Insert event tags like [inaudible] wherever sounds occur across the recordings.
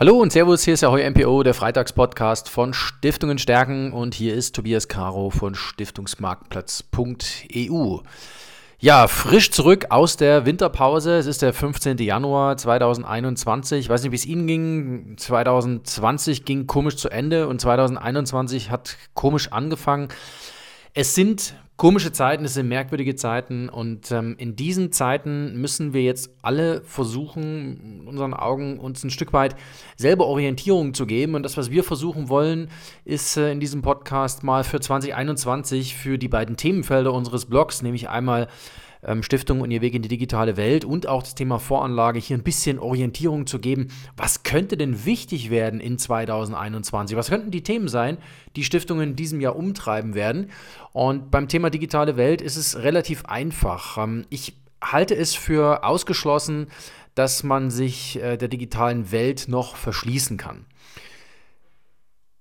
Hallo und Servus, hier ist der Heu MPO, der Freitagspodcast von Stiftungen stärken und hier ist Tobias Caro von Stiftungsmarktplatz.eu. Ja, frisch zurück aus der Winterpause. Es ist der 15. Januar 2021. Ich weiß nicht, wie es Ihnen ging. 2020 ging komisch zu Ende und 2021 hat komisch angefangen. Es sind komische Zeiten, es sind merkwürdige Zeiten und ähm, in diesen Zeiten müssen wir jetzt alle versuchen, in unseren Augen uns ein Stück weit selber Orientierung zu geben. Und das, was wir versuchen wollen, ist äh, in diesem Podcast mal für 2021 für die beiden Themenfelder unseres Blogs, nämlich einmal ähm, Stiftung und ihr Weg in die digitale Welt und auch das Thema Voranlage hier ein bisschen Orientierung zu geben. Was könnte denn wichtig werden in 2021? Was könnten die Themen sein, die Stiftungen in diesem Jahr umtreiben werden? Und beim Thema digitale Welt ist es relativ einfach. Ähm, ich halte es für ausgeschlossen, dass man sich äh, der digitalen Welt noch verschließen kann.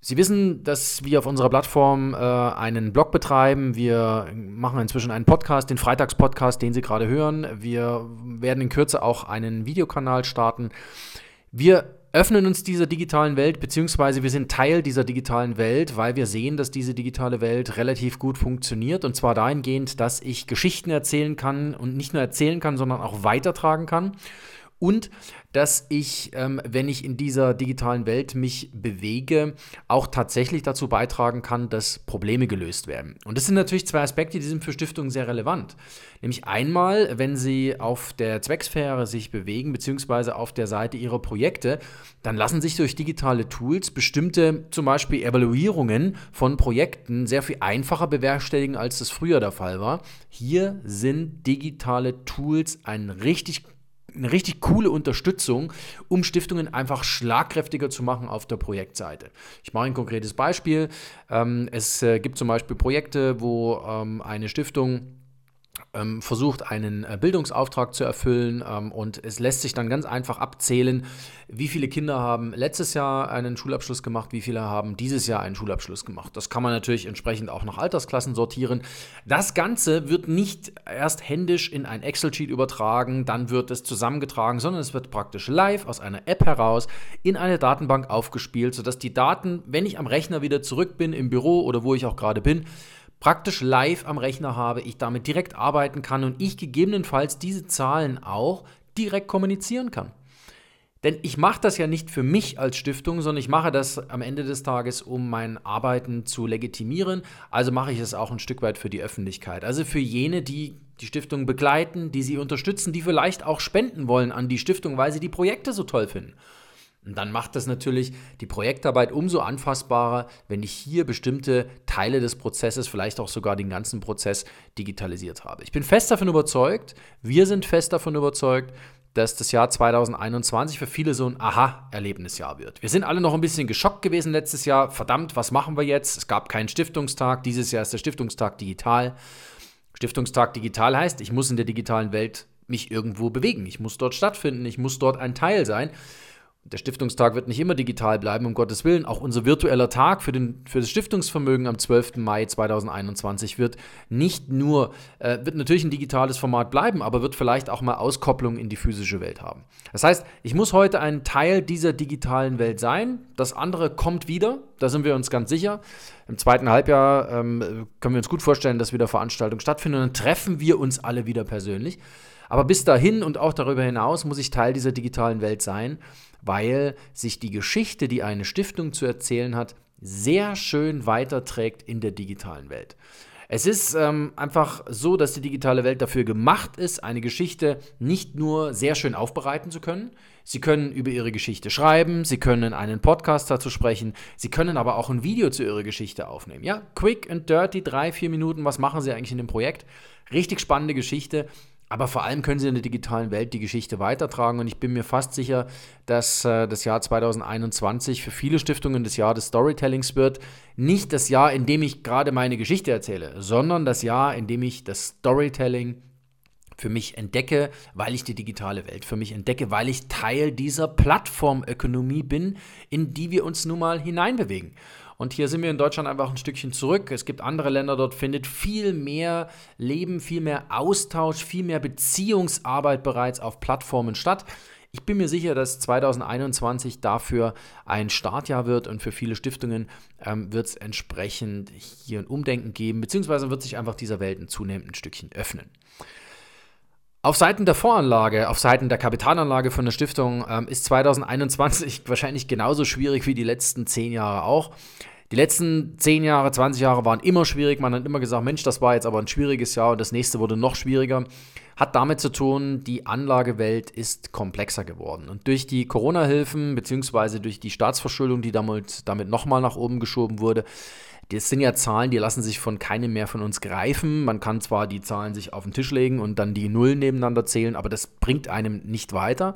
Sie wissen, dass wir auf unserer Plattform äh, einen Blog betreiben. Wir machen inzwischen einen Podcast, den Freitagspodcast, den Sie gerade hören. Wir werden in Kürze auch einen Videokanal starten. Wir öffnen uns dieser digitalen Welt, beziehungsweise wir sind Teil dieser digitalen Welt, weil wir sehen, dass diese digitale Welt relativ gut funktioniert. Und zwar dahingehend, dass ich Geschichten erzählen kann und nicht nur erzählen kann, sondern auch weitertragen kann und dass ich, ähm, wenn ich in dieser digitalen Welt mich bewege, auch tatsächlich dazu beitragen kann, dass Probleme gelöst werden. Und das sind natürlich zwei Aspekte, die sind für Stiftungen sehr relevant. Nämlich einmal, wenn sie auf der Zwecksphäre sich bewegen, beziehungsweise auf der Seite ihrer Projekte, dann lassen sich durch digitale Tools bestimmte, zum Beispiel Evaluierungen von Projekten, sehr viel einfacher bewerkstelligen, als das früher der Fall war. Hier sind digitale Tools ein richtig eine richtig coole Unterstützung, um Stiftungen einfach schlagkräftiger zu machen auf der Projektseite. Ich mache ein konkretes Beispiel. Ähm, es äh, gibt zum Beispiel Projekte, wo ähm, eine Stiftung versucht, einen äh, Bildungsauftrag zu erfüllen ähm, und es lässt sich dann ganz einfach abzählen, wie viele Kinder haben letztes Jahr einen Schulabschluss gemacht, wie viele haben dieses Jahr einen Schulabschluss gemacht. Das kann man natürlich entsprechend auch nach Altersklassen sortieren. Das Ganze wird nicht erst händisch in ein Excel-Sheet übertragen, dann wird es zusammengetragen, sondern es wird praktisch live aus einer App heraus in eine Datenbank aufgespielt, sodass die Daten, wenn ich am Rechner wieder zurück bin, im Büro oder wo ich auch gerade bin, praktisch live am Rechner habe, ich damit direkt arbeiten kann und ich gegebenenfalls diese Zahlen auch direkt kommunizieren kann. Denn ich mache das ja nicht für mich als Stiftung, sondern ich mache das am Ende des Tages, um mein Arbeiten zu legitimieren. Also mache ich es auch ein Stück weit für die Öffentlichkeit. Also für jene, die die Stiftung begleiten, die sie unterstützen, die vielleicht auch spenden wollen an die Stiftung, weil sie die Projekte so toll finden. Und dann macht das natürlich die Projektarbeit umso anfassbarer, wenn ich hier bestimmte Teile des Prozesses, vielleicht auch sogar den ganzen Prozess digitalisiert habe. Ich bin fest davon überzeugt, wir sind fest davon überzeugt, dass das Jahr 2021 für viele so ein Aha-Erlebnisjahr wird. Wir sind alle noch ein bisschen geschockt gewesen letztes Jahr. Verdammt, was machen wir jetzt? Es gab keinen Stiftungstag. Dieses Jahr ist der Stiftungstag digital. Stiftungstag digital heißt, ich muss in der digitalen Welt mich irgendwo bewegen. Ich muss dort stattfinden. Ich muss dort ein Teil sein. Der Stiftungstag wird nicht immer digital bleiben, um Gottes Willen. Auch unser virtueller Tag für, den, für das Stiftungsvermögen am 12. Mai 2021 wird nicht nur, äh, wird natürlich ein digitales Format bleiben, aber wird vielleicht auch mal Auskopplung in die physische Welt haben. Das heißt, ich muss heute ein Teil dieser digitalen Welt sein. Das andere kommt wieder, da sind wir uns ganz sicher. Im zweiten Halbjahr ähm, können wir uns gut vorstellen, dass wieder Veranstaltungen stattfinden und dann treffen wir uns alle wieder persönlich. Aber bis dahin und auch darüber hinaus muss ich Teil dieser digitalen Welt sein, weil sich die Geschichte, die eine Stiftung zu erzählen hat, sehr schön weiterträgt in der digitalen Welt. Es ist ähm, einfach so, dass die digitale Welt dafür gemacht ist, eine Geschichte nicht nur sehr schön aufbereiten zu können. Sie können über ihre Geschichte schreiben, Sie können einen Podcast dazu sprechen, Sie können aber auch ein Video zu Ihrer Geschichte aufnehmen. Ja, quick and dirty, drei, vier Minuten, was machen Sie eigentlich in dem Projekt? Richtig spannende Geschichte. Aber vor allem können sie in der digitalen Welt die Geschichte weitertragen. Und ich bin mir fast sicher, dass äh, das Jahr 2021 für viele Stiftungen das Jahr des Storytellings wird. Nicht das Jahr, in dem ich gerade meine Geschichte erzähle, sondern das Jahr, in dem ich das Storytelling für mich entdecke, weil ich die digitale Welt für mich entdecke, weil ich Teil dieser Plattformökonomie bin, in die wir uns nun mal hineinbewegen. Und hier sind wir in Deutschland einfach ein Stückchen zurück. Es gibt andere Länder, dort findet viel mehr Leben, viel mehr Austausch, viel mehr Beziehungsarbeit bereits auf Plattformen statt. Ich bin mir sicher, dass 2021 dafür ein Startjahr wird und für viele Stiftungen ähm, wird es entsprechend hier ein Umdenken geben, beziehungsweise wird sich einfach dieser Welt ein zunehmend ein Stückchen öffnen. Auf Seiten der Voranlage, auf Seiten der Kapitalanlage von der Stiftung ähm, ist 2021 [laughs] wahrscheinlich genauso schwierig wie die letzten zehn Jahre auch. Die letzten 10 Jahre, 20 Jahre waren immer schwierig. Man hat immer gesagt, Mensch, das war jetzt aber ein schwieriges Jahr und das nächste wurde noch schwieriger. Hat damit zu tun, die Anlagewelt ist komplexer geworden. Und durch die Corona-Hilfen bzw. durch die Staatsverschuldung, die damit, damit nochmal nach oben geschoben wurde, das sind ja Zahlen, die lassen sich von keinem mehr von uns greifen. Man kann zwar die Zahlen sich auf den Tisch legen und dann die Nullen nebeneinander zählen, aber das bringt einem nicht weiter.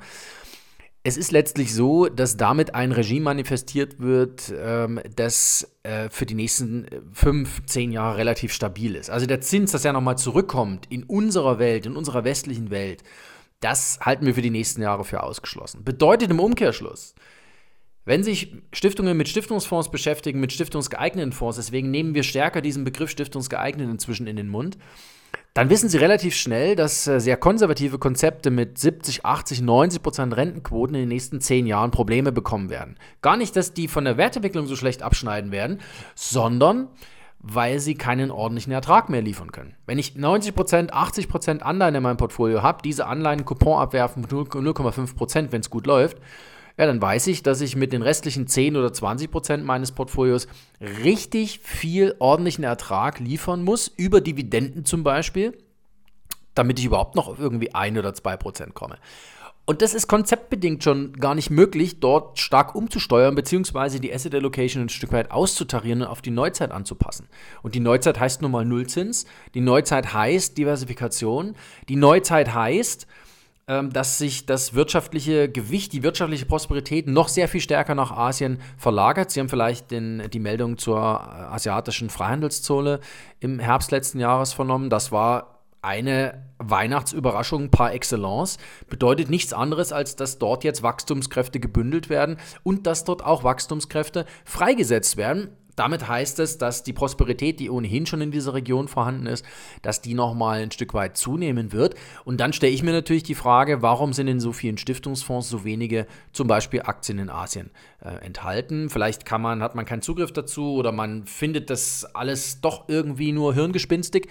Es ist letztlich so, dass damit ein Regime manifestiert wird, ähm, das äh, für die nächsten äh, fünf, zehn Jahre relativ stabil ist. Also der Zins, dass er nochmal zurückkommt in unserer Welt, in unserer westlichen Welt, das halten wir für die nächsten Jahre für ausgeschlossen. Bedeutet im Umkehrschluss, wenn sich Stiftungen mit Stiftungsfonds beschäftigen, mit stiftungsgeeigneten Fonds, deswegen nehmen wir stärker diesen Begriff stiftungsgeeignet inzwischen in den Mund, dann wissen Sie relativ schnell, dass äh, sehr konservative Konzepte mit 70, 80, 90 Prozent Rentenquoten in den nächsten zehn Jahren Probleme bekommen werden. Gar nicht, dass die von der Wertentwicklung so schlecht abschneiden werden, sondern weil sie keinen ordentlichen Ertrag mehr liefern können. Wenn ich 90%, Prozent, 80 Prozent Anleihen in meinem Portfolio habe, diese Anleihen Coupon abwerfen 0,5%, Prozent, wenn es gut läuft, ja, dann weiß ich, dass ich mit den restlichen 10 oder 20 Prozent meines Portfolios richtig viel ordentlichen Ertrag liefern muss, über Dividenden zum Beispiel, damit ich überhaupt noch auf irgendwie 1 oder 2 Prozent komme. Und das ist konzeptbedingt schon gar nicht möglich, dort stark umzusteuern, beziehungsweise die Asset Allocation ein Stück weit auszutarieren und auf die Neuzeit anzupassen. Und die Neuzeit heißt nun mal Nullzins, die Neuzeit heißt Diversifikation, die Neuzeit heißt, dass sich das wirtschaftliche Gewicht, die wirtschaftliche Prosperität noch sehr viel stärker nach Asien verlagert. Sie haben vielleicht den, die Meldung zur äh, asiatischen Freihandelszone im Herbst letzten Jahres vernommen. Das war eine Weihnachtsüberraschung par excellence. Bedeutet nichts anderes, als dass dort jetzt Wachstumskräfte gebündelt werden und dass dort auch Wachstumskräfte freigesetzt werden damit heißt es, dass die Prosperität, die ohnehin schon in dieser Region vorhanden ist, dass die nochmal ein Stück weit zunehmen wird. Und dann stelle ich mir natürlich die Frage, warum sind in so vielen Stiftungsfonds so wenige zum Beispiel Aktien in Asien äh, enthalten? Vielleicht kann man, hat man keinen Zugriff dazu oder man findet das alles doch irgendwie nur hirngespinstig.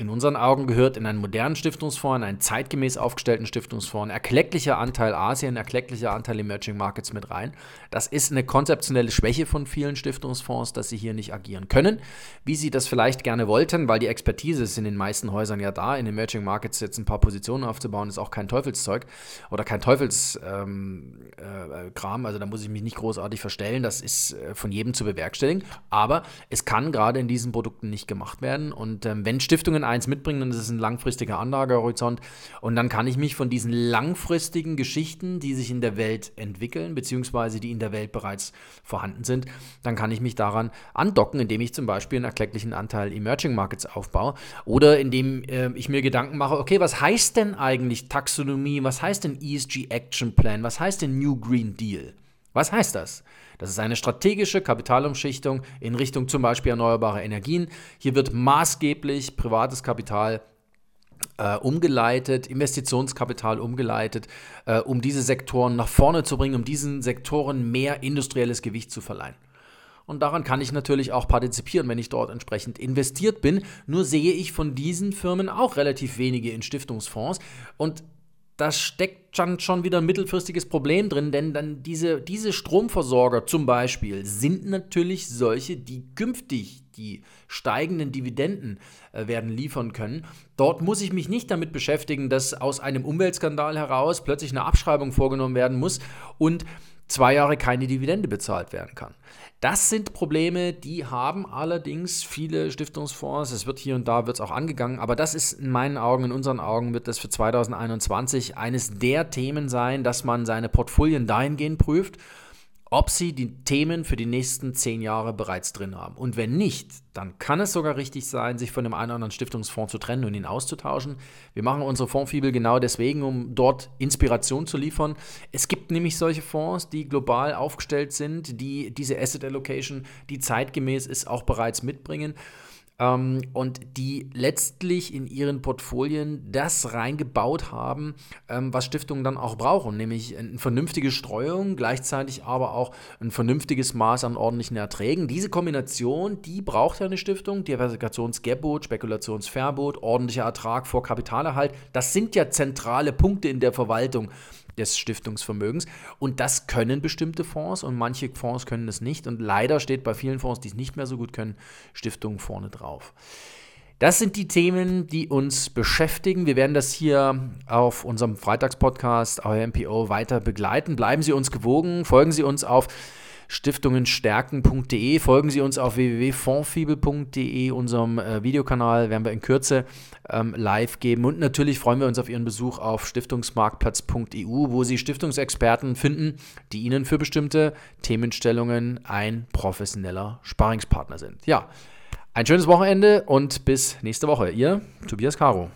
In unseren Augen gehört in einen modernen Stiftungsfonds, in einen zeitgemäß aufgestellten Stiftungsfonds, ein erklecklicher Anteil Asien, ein erklecklicher Anteil Emerging Markets mit rein. Das ist eine konzeptionelle Schwäche von vielen Stiftungsfonds, dass sie hier nicht agieren können, wie sie das vielleicht gerne wollten, weil die Expertise ist in den meisten Häusern ja da. In Emerging Markets jetzt ein paar Positionen aufzubauen, ist auch kein Teufelszeug oder kein Teufelskram. Ähm, äh, also da muss ich mich nicht großartig verstellen. Das ist äh, von jedem zu bewerkstelligen. Aber es kann gerade in diesen Produkten nicht gemacht werden. Und ähm, wenn Stiftungen eins mitbringen, dann ist es ein langfristiger Anlagehorizont. Und dann kann ich mich von diesen langfristigen Geschichten, die sich in der Welt entwickeln, beziehungsweise die in der Welt bereits vorhanden sind, dann kann ich mich daran andocken, indem ich zum Beispiel einen erklecklichen Anteil Emerging Markets aufbaue oder indem äh, ich mir Gedanken mache, okay, was heißt denn eigentlich Taxonomie, was heißt denn ESG Action Plan, was heißt denn New Green Deal? Was heißt das? Das ist eine strategische Kapitalumschichtung in Richtung zum Beispiel erneuerbare Energien. Hier wird maßgeblich privates Kapital äh, umgeleitet, Investitionskapital umgeleitet, äh, um diese Sektoren nach vorne zu bringen, um diesen Sektoren mehr industrielles Gewicht zu verleihen. Und daran kann ich natürlich auch partizipieren, wenn ich dort entsprechend investiert bin. Nur sehe ich von diesen Firmen auch relativ wenige in Stiftungsfonds. Und da steckt schon, schon wieder ein mittelfristiges Problem drin, denn dann diese, diese Stromversorger zum Beispiel sind natürlich solche, die künftig die steigenden Dividenden äh, werden liefern können. Dort muss ich mich nicht damit beschäftigen, dass aus einem Umweltskandal heraus plötzlich eine Abschreibung vorgenommen werden muss und zwei Jahre keine Dividende bezahlt werden kann. Das sind Probleme, die haben allerdings viele Stiftungsfonds. Es wird hier und da wird es auch angegangen, aber das ist in meinen Augen, in unseren Augen wird das für 2021 eines der Themen sein, dass man seine Portfolien dahingehend prüft ob sie die Themen für die nächsten zehn Jahre bereits drin haben. Und wenn nicht, dann kann es sogar richtig sein, sich von dem einen oder anderen Stiftungsfonds zu trennen und ihn auszutauschen. Wir machen unsere Fondsfibel genau deswegen, um dort Inspiration zu liefern. Es gibt nämlich solche Fonds, die global aufgestellt sind, die diese Asset Allocation, die zeitgemäß ist, auch bereits mitbringen. Ähm, und die letztlich in ihren Portfolien das reingebaut haben, ähm, was Stiftungen dann auch brauchen, nämlich eine vernünftige Streuung, gleichzeitig aber auch ein vernünftiges Maß an ordentlichen Erträgen. Diese Kombination, die braucht ja eine Stiftung, Diversifikationsgebot, Spekulationsverbot, ordentlicher Ertrag vor Kapitalerhalt, das sind ja zentrale Punkte in der Verwaltung des Stiftungsvermögens. Und das können bestimmte Fonds und manche Fonds können es nicht. Und leider steht bei vielen Fonds, die es nicht mehr so gut können, Stiftungen vorne drauf. Das sind die Themen, die uns beschäftigen. Wir werden das hier auf unserem Freitagspodcast, euer MPO, weiter begleiten. Bleiben Sie uns gewogen, folgen Sie uns auf stiftungenstärken.de. Folgen Sie uns auf www.fondfibel.de, unserem äh, Videokanal, werden wir in Kürze ähm, live geben. Und natürlich freuen wir uns auf Ihren Besuch auf stiftungsmarktplatz.eu, wo Sie Stiftungsexperten finden, die Ihnen für bestimmte Themenstellungen ein professioneller Sparingspartner sind. Ja, ein schönes Wochenende und bis nächste Woche. Ihr Tobias Caro.